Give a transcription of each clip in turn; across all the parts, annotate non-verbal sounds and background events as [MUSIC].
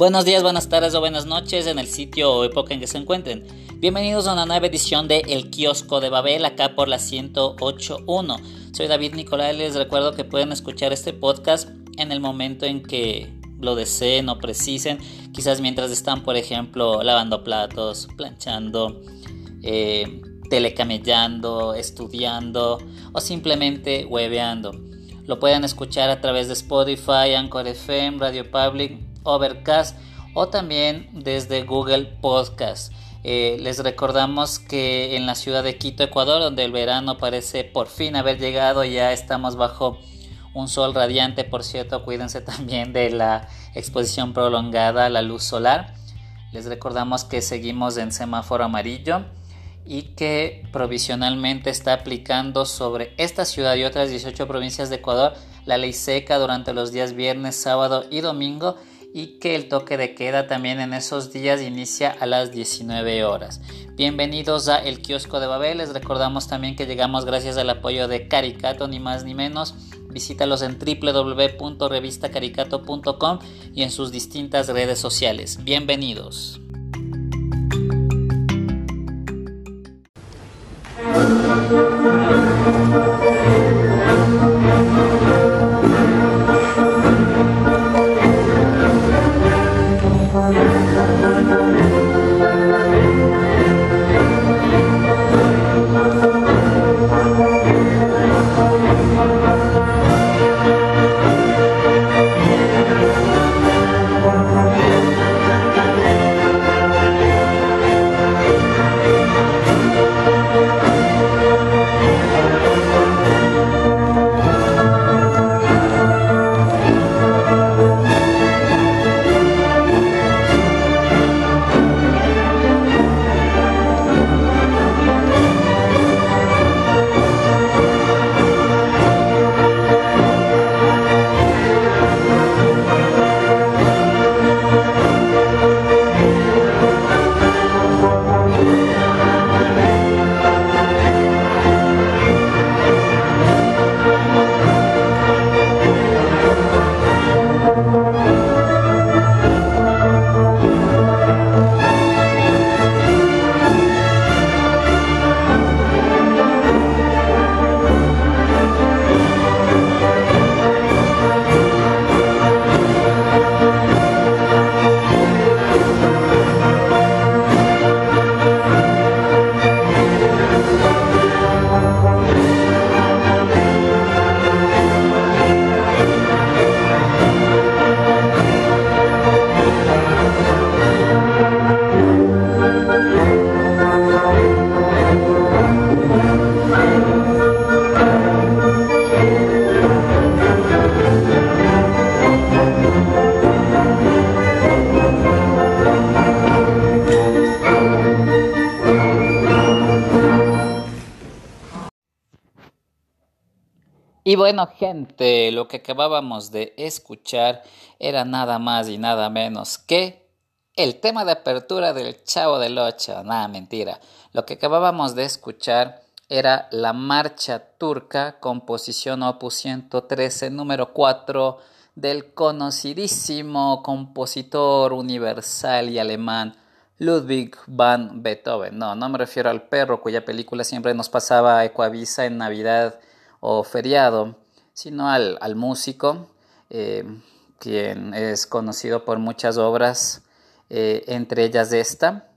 Buenos días, buenas tardes o buenas noches en el sitio o época en que se encuentren. Bienvenidos a una nueva edición de El Kiosco de Babel, acá por la 108.1. Soy David Nicolás, les recuerdo que pueden escuchar este podcast en el momento en que lo deseen o precisen, quizás mientras están, por ejemplo, lavando platos, planchando, eh, telecamellando, estudiando o simplemente hueveando. Lo pueden escuchar a través de Spotify, Anchor FM, Radio Public, Overcast o también desde Google Podcast. Eh, les recordamos que en la ciudad de Quito, Ecuador, donde el verano parece por fin haber llegado, ya estamos bajo un sol radiante, por cierto, cuídense [LAUGHS] también de la exposición prolongada a la luz solar. Les recordamos que seguimos en semáforo amarillo y que provisionalmente está aplicando sobre esta ciudad y otras 18 provincias de Ecuador la ley seca durante los días viernes, sábado y domingo y que el toque de queda también en esos días inicia a las 19 horas. Bienvenidos a El Kiosco de Babel, les recordamos también que llegamos gracias al apoyo de Caricato, ni más ni menos. Visítalos en www.revistacaricato.com y en sus distintas redes sociales. Bienvenidos. Y bueno, gente, lo que acabábamos de escuchar era nada más y nada menos que el tema de apertura del Chavo del Ocho. Nada, mentira. Lo que acabábamos de escuchar era la Marcha Turca, composición opus 113, número 4, del conocidísimo compositor universal y alemán Ludwig van Beethoven. No, no me refiero al perro cuya película siempre nos pasaba a Ecuavisa en Navidad o feriado, sino al, músico, eh, quien es conocido por muchas obras, eh, entre ellas esta,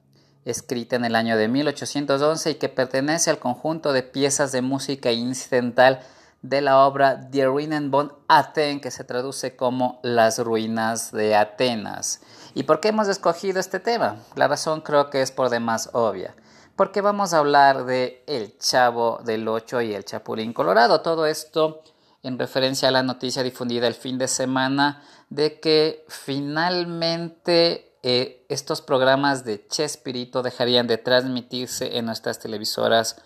escrita en el año de 1811 y que pertenece al conjunto de piezas de música incidental de la obra Die Ruinen von Athen, que se traduce como Las ruinas de Atenas. ¿Y por qué hemos escogido este tema? La razón creo que es por demás obvia porque vamos a hablar de El Chavo del Ocho y El Chapulín Colorado. Todo esto en referencia a la noticia difundida el fin de semana de que finalmente eh, estos programas de Chespirito dejarían de transmitirse en nuestras televisoras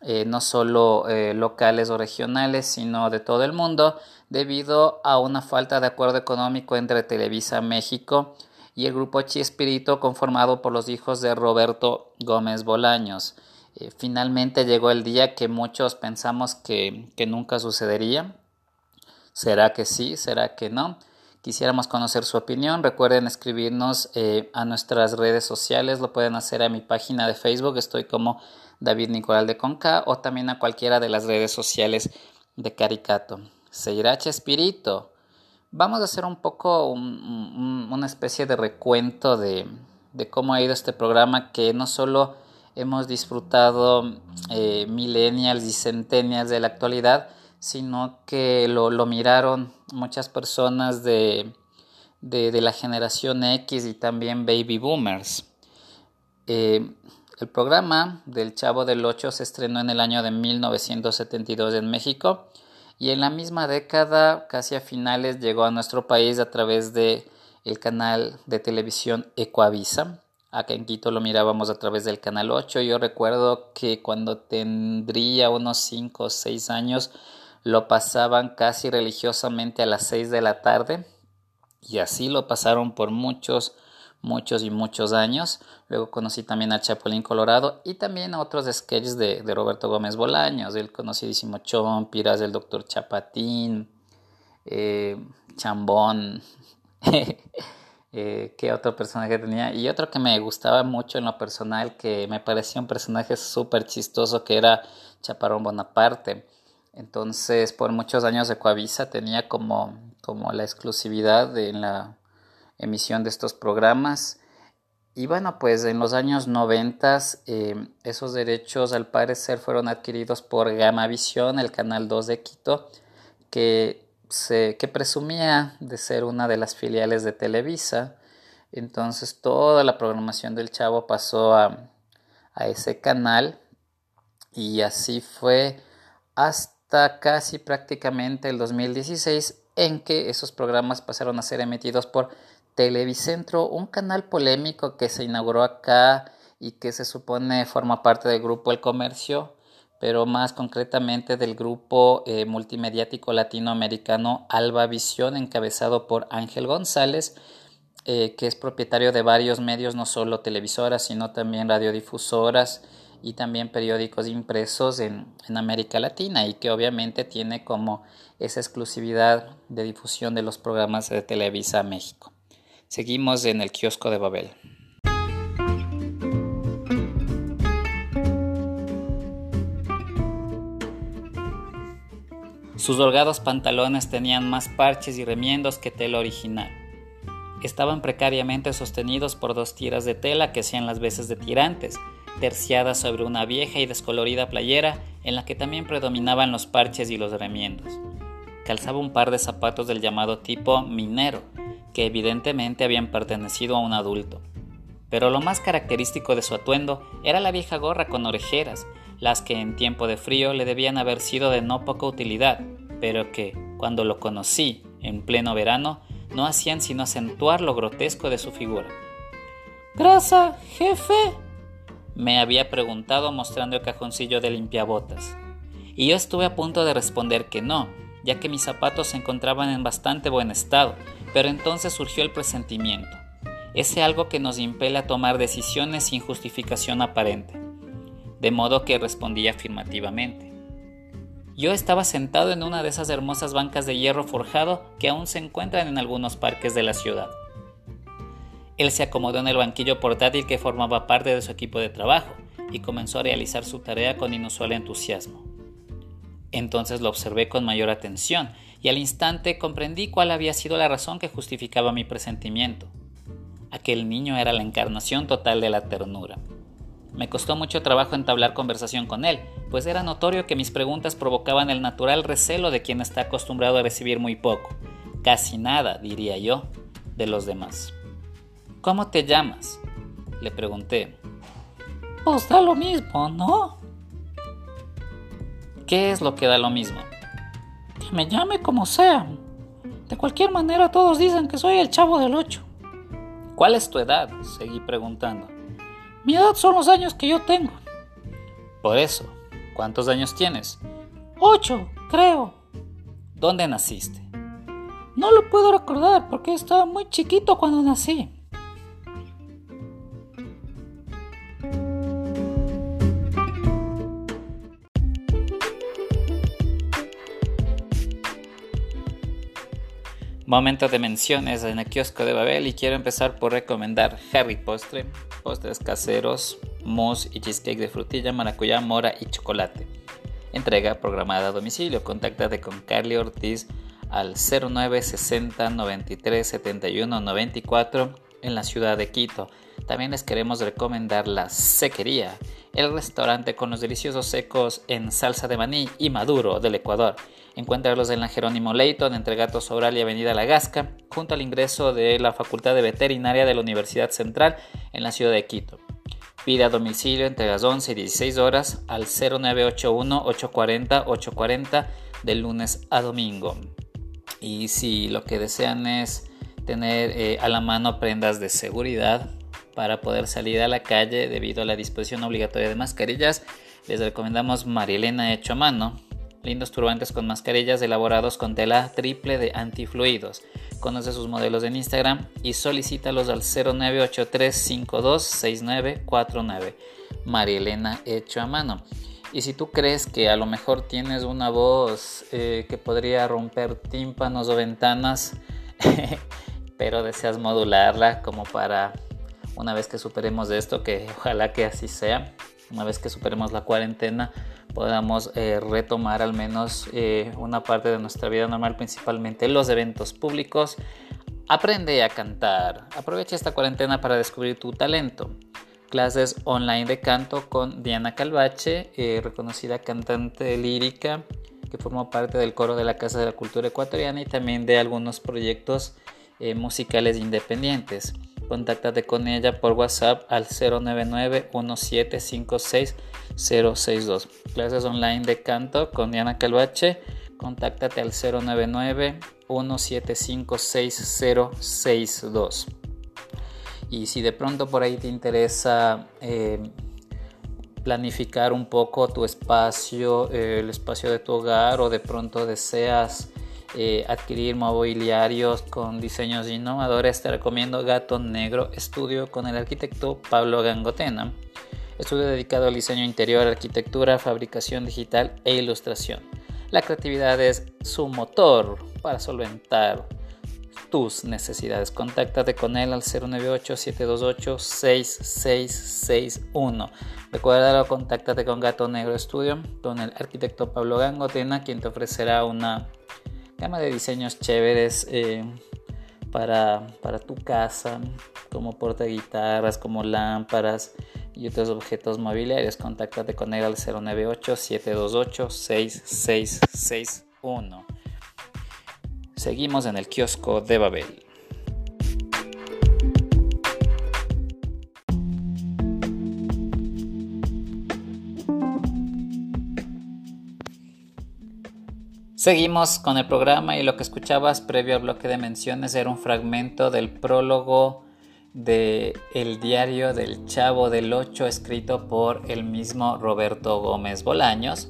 eh, no solo eh, locales o regionales, sino de todo el mundo, debido a una falta de acuerdo económico entre Televisa México y el grupo Chiespirito conformado por los hijos de Roberto Gómez Bolaños. Eh, finalmente llegó el día que muchos pensamos que, que nunca sucedería. ¿Será que sí? ¿Será que no? Quisiéramos conocer su opinión. Recuerden escribirnos eh, a nuestras redes sociales. Lo pueden hacer a mi página de Facebook. Estoy como David Nicolás de Conca o también a cualquiera de las redes sociales de Caricato. Seirache Espíritu. Vamos a hacer un poco una especie de recuento de, cómo ha ido este programa que no solo hemos disfrutado eh, millennials y centennials de la actualidad, sino que lo, miraron muchas personas de, de, la generación X y también baby boomers. Eh, el programa del Chavo del Ocho se estrenó en el año de 1972 en México y en la misma década, casi a finales, llegó a nuestro país a través de el canal de televisión Ecoavisa. Acá en Quito lo mirábamos a través del canal 8. Yo recuerdo que cuando tendría unos 5 o 6 años lo pasaban casi religiosamente a las 6 de la tarde y así lo pasaron por muchos muchos y muchos años. Luego conocí también al Chapulín Colorado y también a otros sketches de, Roberto Gómez Bolaños, el conocidísimo Chompiras, el Doctor Chapatín, eh, Chambón, [LAUGHS] eh, qué otro personaje tenía. Y otro que me gustaba mucho en lo personal, que me parecía un personaje súper chistoso, que era Chaparrón Bonaparte. Entonces, por muchos años de Coavisa tenía como, como la exclusividad de, en la emisión de estos programas. Y bueno, pues en los años 90 eh, esos derechos al parecer fueron adquiridos por Visión, el canal 2 de Quito, que, se, que presumía de ser una de las filiales de Televisa. Entonces toda la programación del Chavo pasó a, a ese canal y así fue hasta casi prácticamente el 2016 en que esos programas pasaron a ser emitidos por Televicentro, un canal polémico que se inauguró acá y que se supone forma parte del grupo El Comercio, pero más concretamente del grupo eh, multimediático latinoamericano Alba Visión, encabezado por Ángel González, eh, que es propietario de varios medios, no solo televisoras, sino también radiodifusoras y también periódicos impresos en, en América Latina y que obviamente tiene como esa exclusividad de difusión de los programas de Televisa México. Seguimos en el kiosco de Babel. Sus holgados pantalones tenían más parches y remiendos que tela original. Estaban precariamente sostenidos por dos tiras de tela que hacían las veces de tirantes, terciadas sobre una vieja y descolorida playera en la que también predominaban los parches y los remiendos. Calzaba un par de zapatos del llamado tipo minero, que evidentemente habían pertenecido a un adulto. Pero lo más característico de su atuendo era la vieja gorra con orejeras, las que en tiempo de frío le debían haber sido de no poca utilidad, pero que, cuando lo conocí, en pleno verano, no hacían sino acentuar lo grotesco de su figura. ¿Grasa, jefe? me había preguntado mostrando el cajoncillo de limpiabotas. Y yo estuve a punto de responder que no, ya que mis zapatos se encontraban en bastante buen estado, pero entonces surgió el presentimiento, ese algo que nos impele a tomar decisiones sin justificación aparente. De modo que respondí afirmativamente. Yo estaba sentado en una de esas hermosas bancas de hierro forjado que aún se encuentran en algunos parques de la ciudad. Él se acomodó en el banquillo portátil que formaba parte de su equipo de trabajo y comenzó a realizar su tarea con inusual entusiasmo. Entonces lo observé con mayor atención y al instante comprendí cuál había sido la razón que justificaba mi presentimiento. Aquel niño era la encarnación total de la ternura. Me costó mucho trabajo entablar conversación con él, pues era notorio que mis preguntas provocaban el natural recelo de quien está acostumbrado a recibir muy poco, casi nada, diría yo, de los demás. ¿Cómo te llamas? Le pregunté. Pues da lo mismo, ¿no? ¿Qué es lo que da lo mismo? Me llame como sea. De cualquier manera todos dicen que soy el chavo del 8. ¿Cuál es tu edad? Seguí preguntando. Mi edad son los años que yo tengo. Por eso, ¿cuántos años tienes? Ocho, creo. ¿Dónde naciste? No lo puedo recordar porque estaba muy chiquito cuando nací. Momento de menciones en el kiosco de Babel y quiero empezar por recomendar Harry Postre, postres caseros, mousse y cheesecake de frutilla, maracuyá, mora y chocolate. Entrega programada a domicilio. Contáctate con Carly Ortiz al 0960 93 71 94 en la ciudad de Quito. También les queremos recomendar La Sequería, el restaurante con los deliciosos secos en salsa de maní y maduro del Ecuador. Encuéntralos en la Jerónimo Leighton, entre Gato Sobral y Avenida La Gasca, junto al ingreso de la Facultad de Veterinaria de la Universidad Central en la ciudad de Quito. Pide a domicilio entre las 11 y 16 horas al 0981-840-840 de lunes a domingo. Y si lo que desean es tener eh, a la mano prendas de seguridad para poder salir a la calle debido a la disposición obligatoria de mascarillas, les recomendamos Marielena hecho a mano. Lindos turbantes con mascarillas elaborados con tela triple de antifluidos. Conoce sus modelos en Instagram y solicítalos al 0983526949. Marielena hecho a mano. Y si tú crees que a lo mejor tienes una voz eh, que podría romper tímpanos o ventanas, [LAUGHS] pero deseas modularla como para una vez que superemos esto, que ojalá que así sea, una vez que superemos la cuarentena, podamos eh, retomar al menos eh, una parte de nuestra vida normal, principalmente los eventos públicos. Aprende a cantar. Aprovecha esta cuarentena para descubrir tu talento clases online de canto con Diana Calvache, eh, reconocida cantante lírica que formó parte del coro de la Casa de la Cultura Ecuatoriana y también de algunos proyectos musicales independientes. Contáctate con ella por WhatsApp al 099-1756-062. Clases online de canto con Diana Calvache. Contáctate al 099-1756-062. Y si de pronto por ahí te interesa eh, planificar un poco tu espacio, eh, el espacio de tu hogar o de pronto deseas eh, adquirir mobiliarios con diseños innovadores, te recomiendo Gato Negro Estudio con el arquitecto Pablo Gangotena. Estudio dedicado al diseño interior, arquitectura, fabricación digital e ilustración. La creatividad es su motor para solventar tus necesidades. Contáctate con él al 098-728-6661. Recuerda, contáctate con Gato Negro Studio, con el arquitecto Pablo Gangotena, quien te ofrecerá una gama de diseños chéveres eh, para, para tu casa, como porta guitarras, como lámparas y otros objetos mobiliarios. Contáctate con él al 098-728-6661. Seguimos en el kiosco de Babel. Seguimos con el programa y lo que escuchabas previo al bloque de menciones era un fragmento del prólogo de El diario del Chavo del Ocho escrito por el mismo Roberto Gómez Bolaños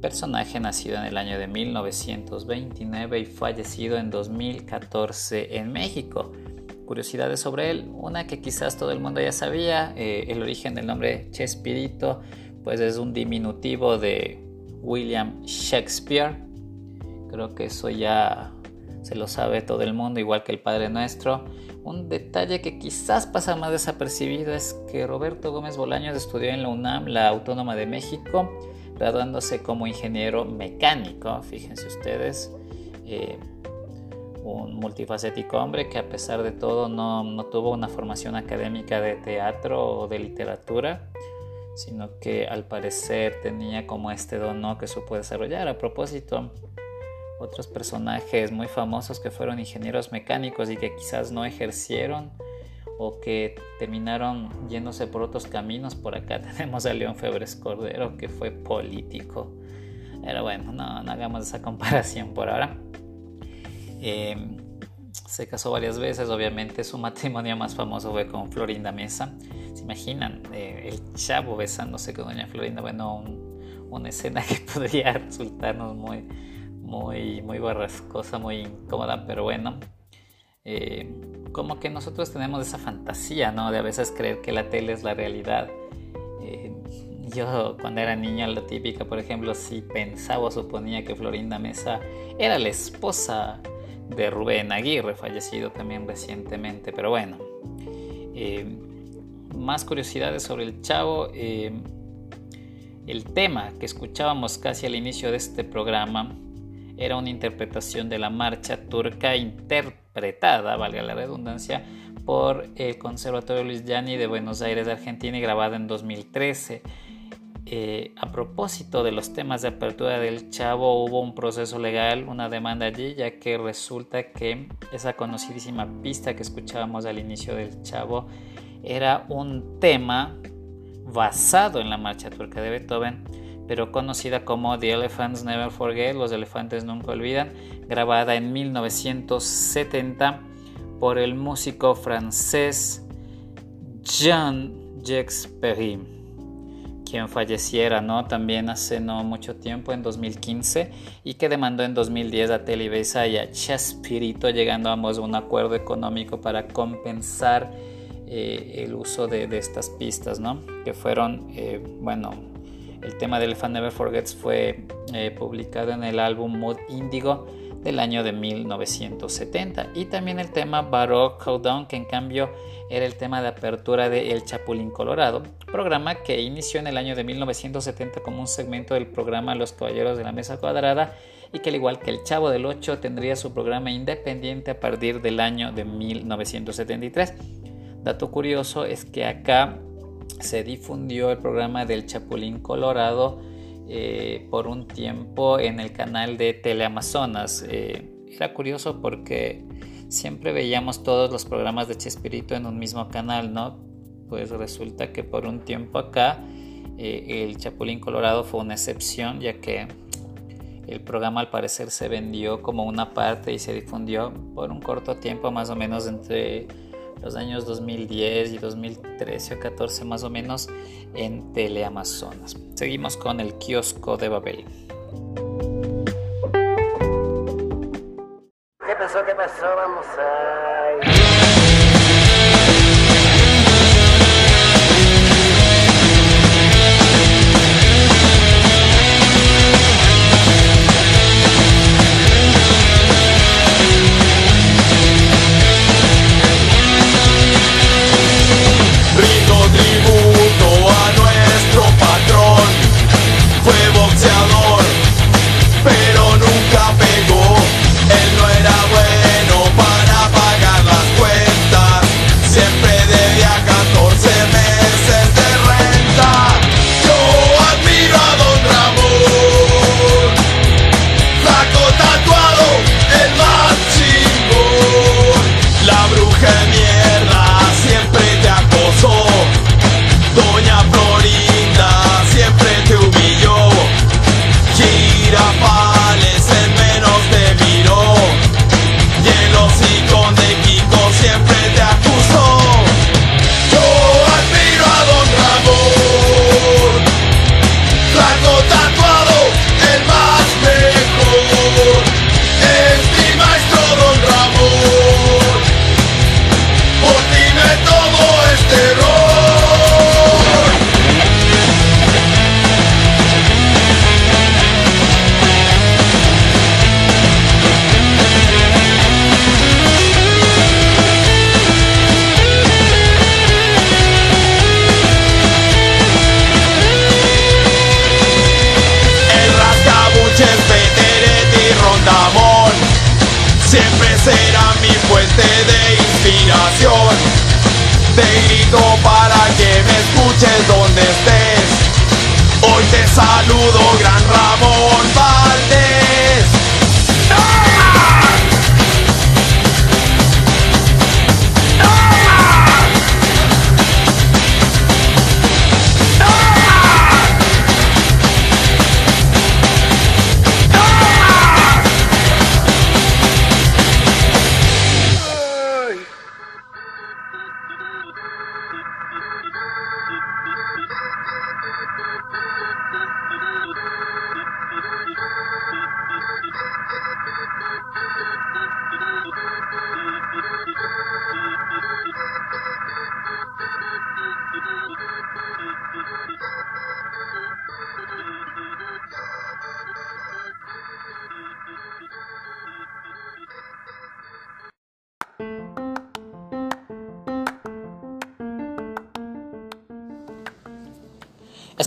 personaje nacido en el año de 1929 y fallecido en 2014 en México. Curiosidades sobre él, una que quizás todo el mundo ya sabía, eh, el origen del nombre Chespirito, pues es un diminutivo de William Shakespeare. Creo que eso ya se lo sabe todo el mundo, igual que el Padre Nuestro. Un detalle que quizás pasa más desapercibido es que Roberto Gómez Bolaños estudió en la UNAM, la Autónoma de México, graduándose como ingeniero mecánico, fíjense ustedes, eh, un multifacético hombre que a pesar de todo no, no, tuvo una formación académica de teatro o de literatura, sino que al parecer tenía como este don que supo desarrollar. A propósito, otros personajes muy famosos que fueron ingenieros mecánicos y que quizás no ejercieron o que terminaron yéndose por otros caminos. Por acá [LAUGHS] tenemos a León Febres Cordero, que fue político. Pero bueno, no, hagamos esa comparación por ahora. Eh, se casó varias veces, obviamente su matrimonio más famoso fue con Florinda Mesa. ¿Se imaginan? Eh, el chavo besándose con doña Florinda. Bueno, una escena que [LAUGHS] podría resultarnos muy, muy, muy barrascosa, muy incómoda, pero bueno. Eh, como que nosotros tenemos esa fantasía, ¿no? De a veces creer que la tele es la realidad. Eh, yo cuando era niña, lo típico, por ejemplo, si pensaba o suponía que Florinda Mesa era la esposa de Rubén Aguirre, fallecido también recientemente. Pero bueno, eh, más curiosidades sobre el chavo. El tema que escuchábamos casi al inicio de este programa era una interpretación de la marcha turca interpretada, valga la redundancia, por el Conservatorio Luis Gianni de Buenos Aires, Argentina, y grabada en 2013. Eh, a propósito de los temas de apertura del Chavo, hubo un proceso legal, una demanda allí, ya que resulta que esa conocidísima pista que escuchábamos al inicio del Chavo era un tema basado en la marcha turca de Beethoven, pero conocida como The Elephants Never Forget, Los Elefantes Nunca Olvidan, grabada en 1970 por el músico francés Jean-Jacques Perry, quien falleciera ¿no? también hace no mucho tiempo, en 2015, y que demandó en 2010 a Televisa y a Chespirito, llegando ambos a un acuerdo económico para compensar eh, el uso de, estas pistas, ¿no? que fueron, eh, bueno, el tema del Fan Never Forgets fue eh, publicado en el álbum Mood Indigo del año de 1970 y también el tema Baroque Countdown que en cambio era el tema de apertura de El Chapulín Colorado, programa que inició en el año de 1970 como un segmento del programa Los Caballeros de la Mesa Cuadrada y que al igual que El Chavo del 8 tendría su programa independiente a partir del año de 1973. Dato curioso es que acá se difundió el programa del Chapulín Colorado eh, por un tiempo en el canal de Teleamazonas. Eh, era curioso porque siempre veíamos todos los programas de Chespirito en un mismo canal, ¿no? Pues resulta que por un tiempo acá eh, el Chapulín Colorado fue una excepción, ya que el programa al parecer se vendió como una parte y se difundió por un corto tiempo, más o menos entre los años 2010 y 2013 o 14 más o menos en Teleamazonas. Seguimos con el kiosco de Babel. ¿Qué pasó? ¿Qué pasó? Vamos a...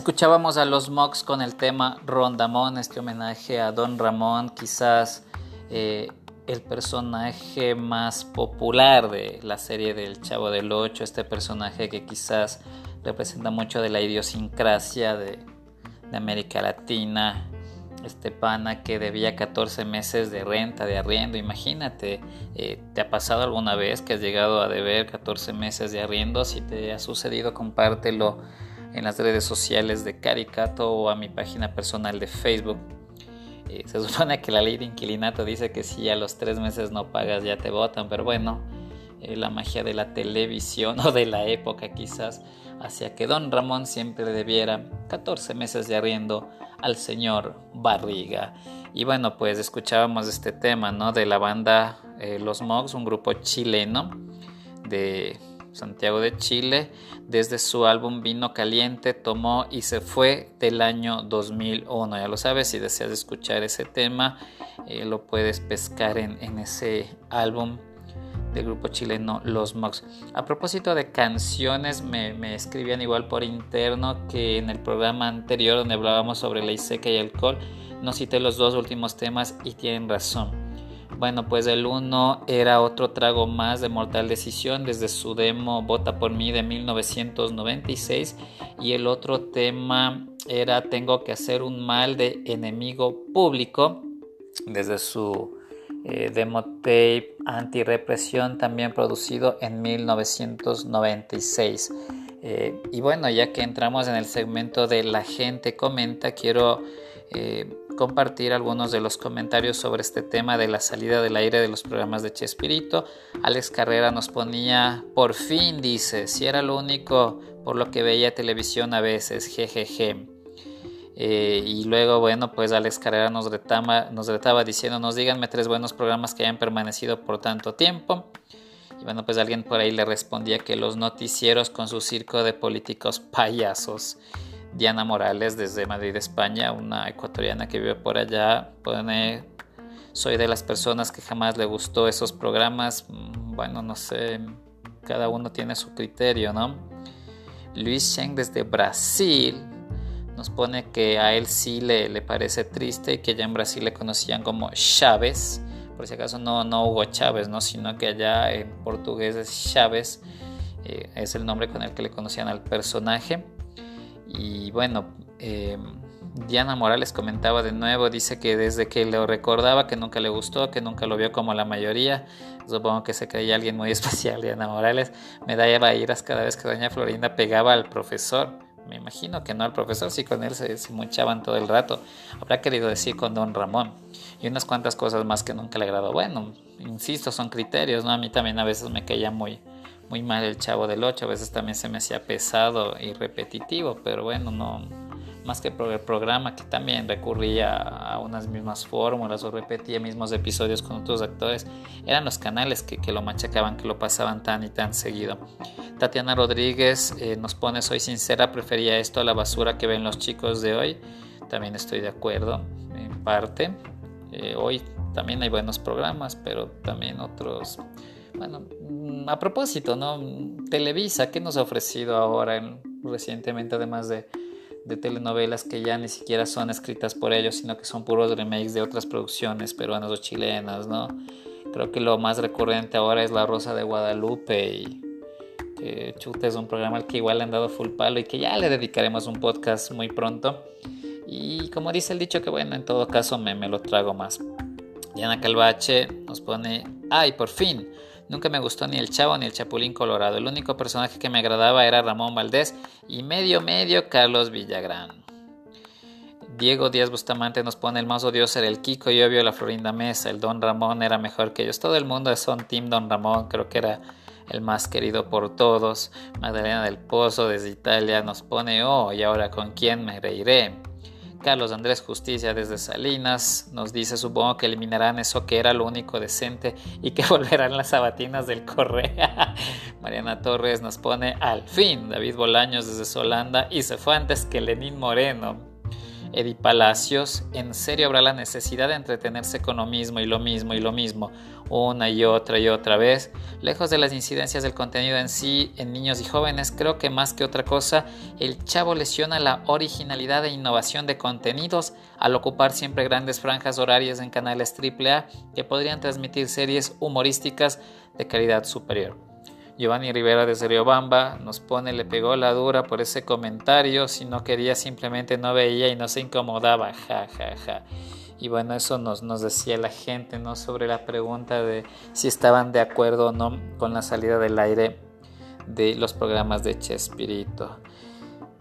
Escuchábamos a los Mox con el tema Rondamón, este homenaje a Don Ramón, quizás eh, el personaje más popular de la serie del Chavo del Ocho, este personaje que quizás representa mucho de la idiosincrasia de, América Latina, este pana que debía 14 meses de renta, de arriendo, imagínate, eh, ¿te ha pasado alguna vez que has llegado a deber 14 meses de arriendo? Si te ha sucedido, compártelo en las redes sociales de Caricato o a mi página personal de Facebook. Eh, se [LAUGHS] supone que la ley de inquilinato dice que si a los tres meses no pagas ya te votan, pero bueno, eh, la magia de la televisión [LAUGHS] o de la época quizás hacía que don Ramón siempre debiera 14 meses de arriendo al señor Barriga. Y bueno, pues escuchábamos este tema, ¿no? De la banda eh, Los Mogs, un grupo chileno de Santiago de Chile, desde su álbum Vino Caliente tomó y se fue del año 2001. Ya lo sabes, si deseas escuchar ese tema, eh, lo puedes pescar en, ese álbum del grupo chileno Los Mox. A propósito de canciones, me, me, escribían igual por interno que en el programa anterior donde hablábamos sobre ley seca y alcohol, no cité los dos últimos temas y tienen razón. Bueno, pues el uno era otro trago más de Mortal Decisión desde su demo Vota por mí de 1996 y el otro tema era Tengo que hacer un mal de enemigo público desde su eh, demo tape Antirepresión también producido en 1996. Eh, y bueno, ya que entramos en el segmento de la gente comenta, quiero eh, compartir algunos de los comentarios sobre este tema de la salida del aire de los programas de Chespirito. Alex Carrera nos ponía, por fin dice, si era lo único por lo que veía televisión a veces, jejeje. Eh, y luego, bueno, pues Alex Carrera nos retaba, nos retaba díganme tres buenos programas que hayan permanecido por tanto tiempo. Y bueno, pues alguien por ahí le respondía que los noticieros con su circo de políticos payasos. Diana Morales desde Madrid, España, una ecuatoriana que vive por allá, pone, soy de las personas que jamás le gustó esos programas, mm, bueno, no sé, cada uno tiene su criterio, ¿no? Luis Cheng desde Brasil nos pone que a él sí le, le parece triste y que allá en Brasil le conocían como Chávez, por si acaso no, no Hugo Chávez, ¿no? sino que allá en portugués es Chávez, eh, es el nombre con el que le conocían al personaje. Y bueno, eh, Diana Morales comentaba de nuevo, dice que desde que lo recordaba que nunca le gustó, que nunca lo vio como la mayoría, supongo que se creía alguien muy [LAUGHS] especial, Diana Morales, me daba iras cada vez que doña Florinda pegaba al profesor. Me imagino que no al profesor, sí con él se, se muchaban todo el rato. Habrá querido decir con don Ramón. Y unas cuantas cosas más que nunca le agradó. Bueno, insisto, son criterios, ¿no? A mí también a veces me caía muy, muy mal el Chavo del 8, a veces también se me hacía pesado y repetitivo, pero bueno, no más que por el programa que también recurría a unas mismas fórmulas o repetía mismos episodios con otros actores, eran los canales que, que lo machacaban, que lo pasaban tan y tan seguido. Tatiana Rodríguez eh, nos pone, soy sincera, prefería esto a la basura que ven los chicos de hoy. También estoy de acuerdo en parte. Eh, hoy también hay buenos programas, pero también otros bueno, mm, a propósito, ¿no? Televisa, ¿qué nos ha ofrecido ahora recientemente, además de, telenovelas que ya ni siquiera son escritas por ellos, sino que son puros remakes de otras producciones peruanas o chilenas, ¿no? Creo que lo más recurrente ahora es La Rosa de Guadalupe y que Chuta es un programa al que igual le han dado full palo y que ya le dedicaremos un podcast muy pronto. Y como dice el dicho que bueno, en todo caso me, me lo trago más. Diana Calvache nos pone, ay, por fin, Nunca me gustó ni el Chavo ni el Chapulín Colorado. El único personaje que me agradaba era Ramón Valdés y medio medio Carlos Villagrán. Diego Díaz Bustamante nos pone el más odioso era el Kiko y obvio la Florinda Mesa. El Don Ramón era mejor que ellos. Todo el mundo es un Team Don Ramón. Creo que era el más querido por todos. Magdalena del Pozo desde Italia nos pone, oh, y ahora con quién me reiré. Carlos Andrés Justicia desde Salinas nos dice, supongo que eliminarán eso que era lo único decente y que [LAUGHS] volverán las sabatinas del Correa. [LAUGHS] Mariana Torres nos pone, al fin, David Bolaños desde Solanda y se fue antes que Lenín Moreno. Eddie Palacios, ¿en serio habrá la necesidad de entretenerse con lo mismo y lo mismo y lo mismo una y otra y otra vez? Lejos de las incidencias del contenido en sí en niños y jóvenes, creo que más que otra cosa, el chavo lesiona la originalidad e innovación de contenidos al ocupar siempre grandes franjas horarias en canales AAA que podrían transmitir series humorísticas de calidad superior. Giovanni Rivera de Riobamba nos pone, le pegó la dura por ese comentario, si no quería simplemente no veía y no se incomodaba, ja, ja, ja. Y bueno, eso nos, nos decía la gente, ¿no? Sobre la pregunta de si estaban de acuerdo o no con la salida del aire de los programas de Chespirito.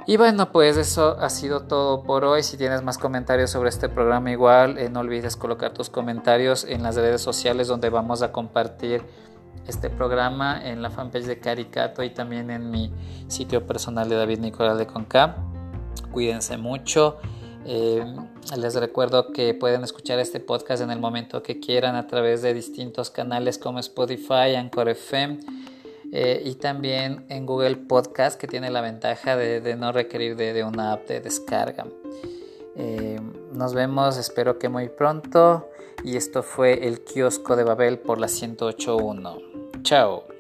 Y bueno, pues eso ha sido todo por hoy. Si tienes más comentarios sobre este programa igual, eh, no olvides colocar tus comentarios en las redes sociales donde vamos a compartir este programa en la fanpage de Caricato y también en mi sitio personal de David Nicolás de Conca. Cuídense mucho. Eh, les recuerdo que pueden escuchar este podcast en el momento que quieran a través de distintos canales como Spotify, Anchor FM eh, y también en Google Podcast que tiene la ventaja de, no requerir de, una app de descarga. Eh, nos vemos, espero que muy pronto y esto fue el kiosco de Babel por la 108.1. Chao.